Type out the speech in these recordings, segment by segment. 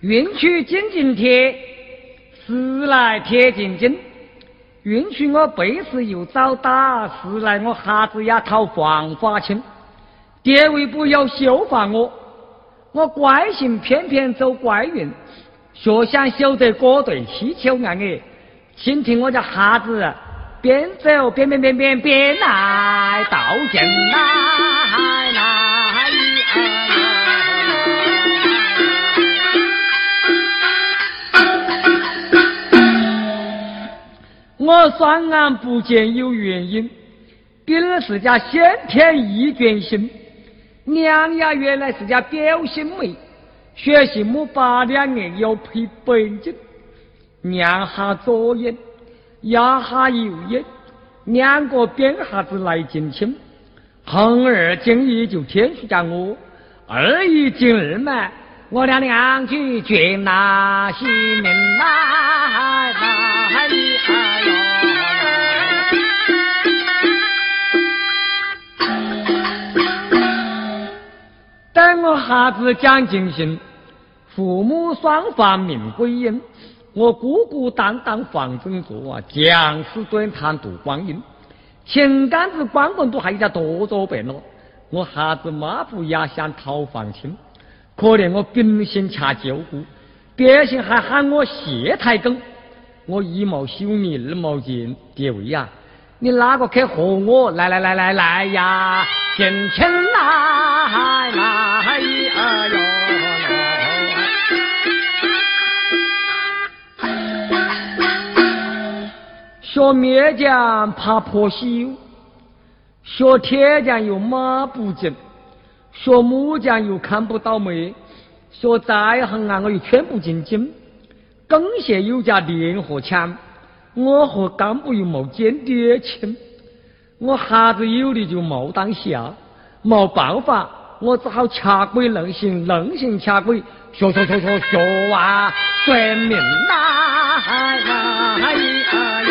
运去金金贴，时来贴金金。运去我背时又遭打，时来我哈子也讨黄花钱。爹为不要羞罚我。我怪性偏偏走怪运，学想修得果对七秋暗哎，请听我家哈子。边走边边边边边来道剑来来我双眼不见有原因，别人是家先天异卷心，娘呀原来是家表兄妹，学习木八两年要配本金，娘哈左眼。压哈右眼，两个边哈子来近亲，横二进一就天书家我，二一进二嘛，我俩两句绝那西门来来等我孩子讲尽兴，父母双方命归阴。我孤孤单单房中坐啊，将士短叹度光阴。情杆子光棍都还有点多着病了。我孩子马不压想讨房亲，可怜我秉性恰旧故，别姓还喊我谢太公。我一毛羞米二毛钱，爹位呀，你哪个去和我？来来来来来呀，进亲来来呀学面匠怕破朽，学铁匠又马不进，学木匠又看不到煤，学在行啊我又圈不进金。更谢有家联合强，我和干部又没见爹亲，我哈子有的就没当下，冇办法，我只好掐鬼愣行，愣行掐鬼，学学学学学啊，算命呐！哎呀哟！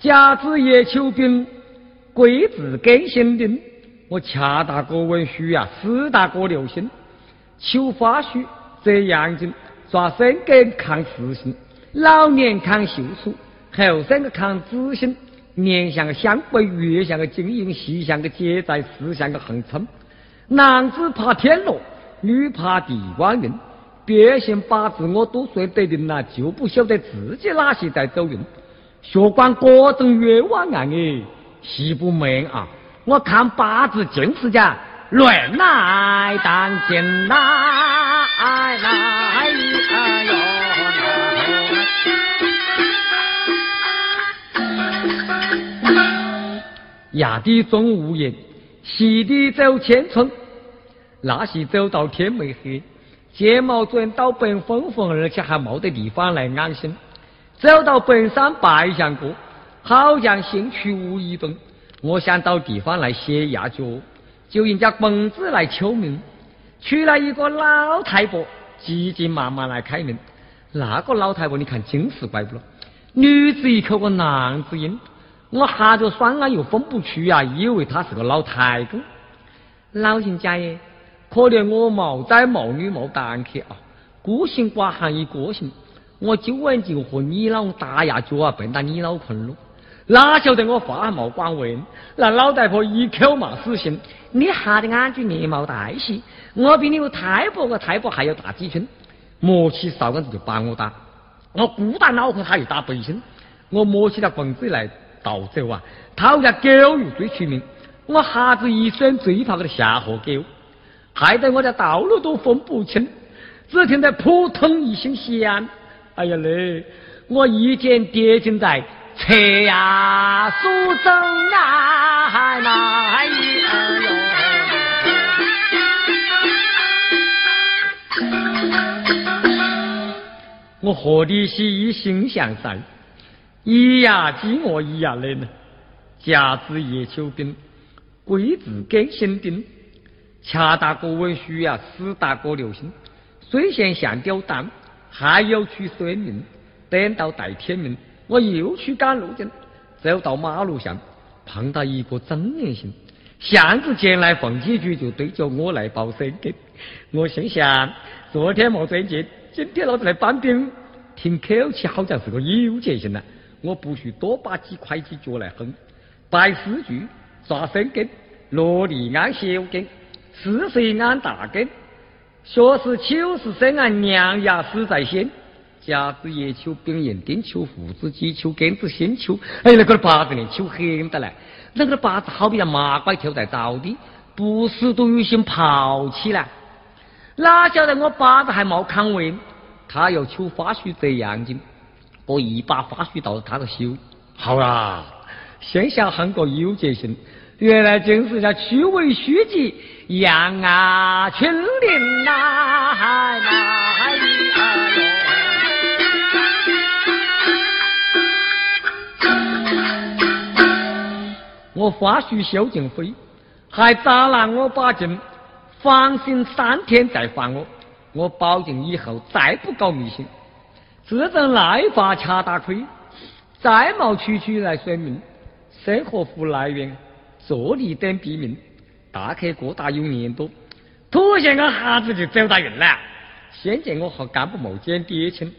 甲子叶秋兵，贵子根心定。我恰大哥文书啊，史大哥留心。求花须则阳经，抓生根抗实性，老年抗秀术，后生个看子心。年像个香桂，月像个金银，细像个结在，时像个横冲。男子怕天罗，女怕地光运。别姓八字我都说得定了，就不晓得自己哪些在走运。学官各种冤枉案哎，实不瞒啊！我看八字就是讲乱来当今来来哟。压的中午夜，西的走千村，那些走到天没黑，睫毛转到本疯疯，而且还没得地方来安心。走到本山拜相过，好像兴趣无一动。我想到地方来歇压脚，就人家公子来求名，出来一个老太婆，急急忙忙来开门。那个老太婆，你看精是怪不了，女子一口个男子音，我哈着双眼又分不出啊，以为他是个老太公。老人家耶，可怜我毛仔毛女毛蛋客啊，孤行寡寒一个性。我今晚就和你老打牙脚啊，笨到你老困了。哪晓得我话还没管完，那老太婆一口骂死心。你哈的眼睛连毛带细，我比你个太婆个太婆还要大几圈。摸起扫杆子就把我打，我不打脑壳他又打背心。我摸起了棍子来倒走啊，讨家狗又最出名。我哈子一声追跑个下河狗，害得我在道路都分不清。只听得扑通一声响。哎呀嘞！我一见跌进在车呀苏州啊，那一儿哟！我和你是一心向善，一呀饥饿一呀冷，甲子叶秋冰，鬼子更新丁，恰大哥文书呀，死大哥留心，水仙像吊蛋。还要去算命，等到待天明，我又去赶路去。走到马路上，碰到一个中年轻，巷子前来放几句，就对着我来报身根。我心想，昨天没赚钱，今天老子来搬兵，听口气好像是个有钱人呐。我不许多把几块几角来哼。拜四句，抓身根，落地安小根，四岁安大根，学识九十生按娘呀死在先。甲子叶秋、丙寅丁秋、父子鸡秋、庚子辛秋。哎，那个八字连秋黑的嘞，那个八字好比像麻瓜跳在灶底，不死都有心刨起来。哪晓得我八字还没看完，他要求发须折阳经，我一把发须到他的修。好啦，先下喊个有节性，原来竟是叫区委书记杨啊群林呐，嗨呐哟。我花须修尽灰，还砸烂我把劲，放心三天再还我。我保证以后再不搞迷信，自证赖发恰大亏，再冒区区来算命，生活服来源，坐立等毙命，大客过大有年多，突现个哈子就走大运了。先见我和干部冒捡爹亲，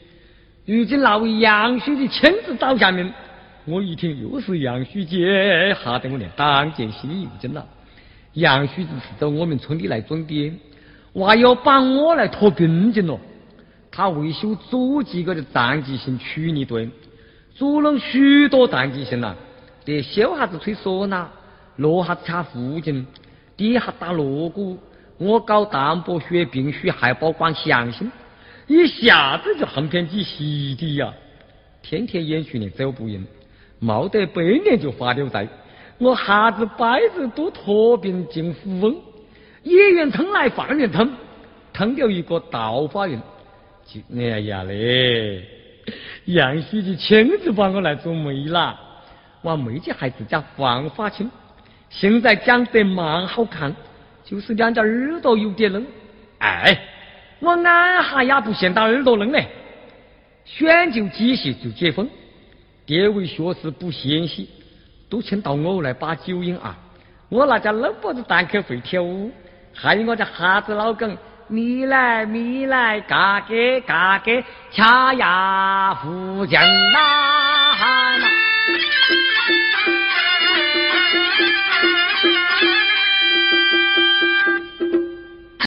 如今那位杨书记亲自找下面。我一听又是杨书记，吓得我连党建心里又惊了。杨书记是走我们村里来装点，娃要把我来拖兵进了。他为修祖籍个的战绩性曲泥墩，筑了许多战绩性了，得修下子吹唢呐，落下子掐胡琴，底下打锣鼓。我搞淡泊学并须还保管详心，一下子就横偏几席地呀！天天演训练走不赢。冒得百年就发了债，我哈子摆子都脱病进富翁，野缘腾来放缘腾，腾了一个道法哎呀嘞，杨书记亲自把我来做媒了，我媒姐还自家放发青，现在长得蛮好看，就是两只耳朵有点愣。哎，我眼哈也不嫌打耳朵愣嘞，选就几席就结婚。爹为学识不嫌弃，都请到我来把酒饮啊！我那家老婆子单口会跳舞，还有我家哈子老梗，米来米来嘎嘎嘎嘎恰呀福建哪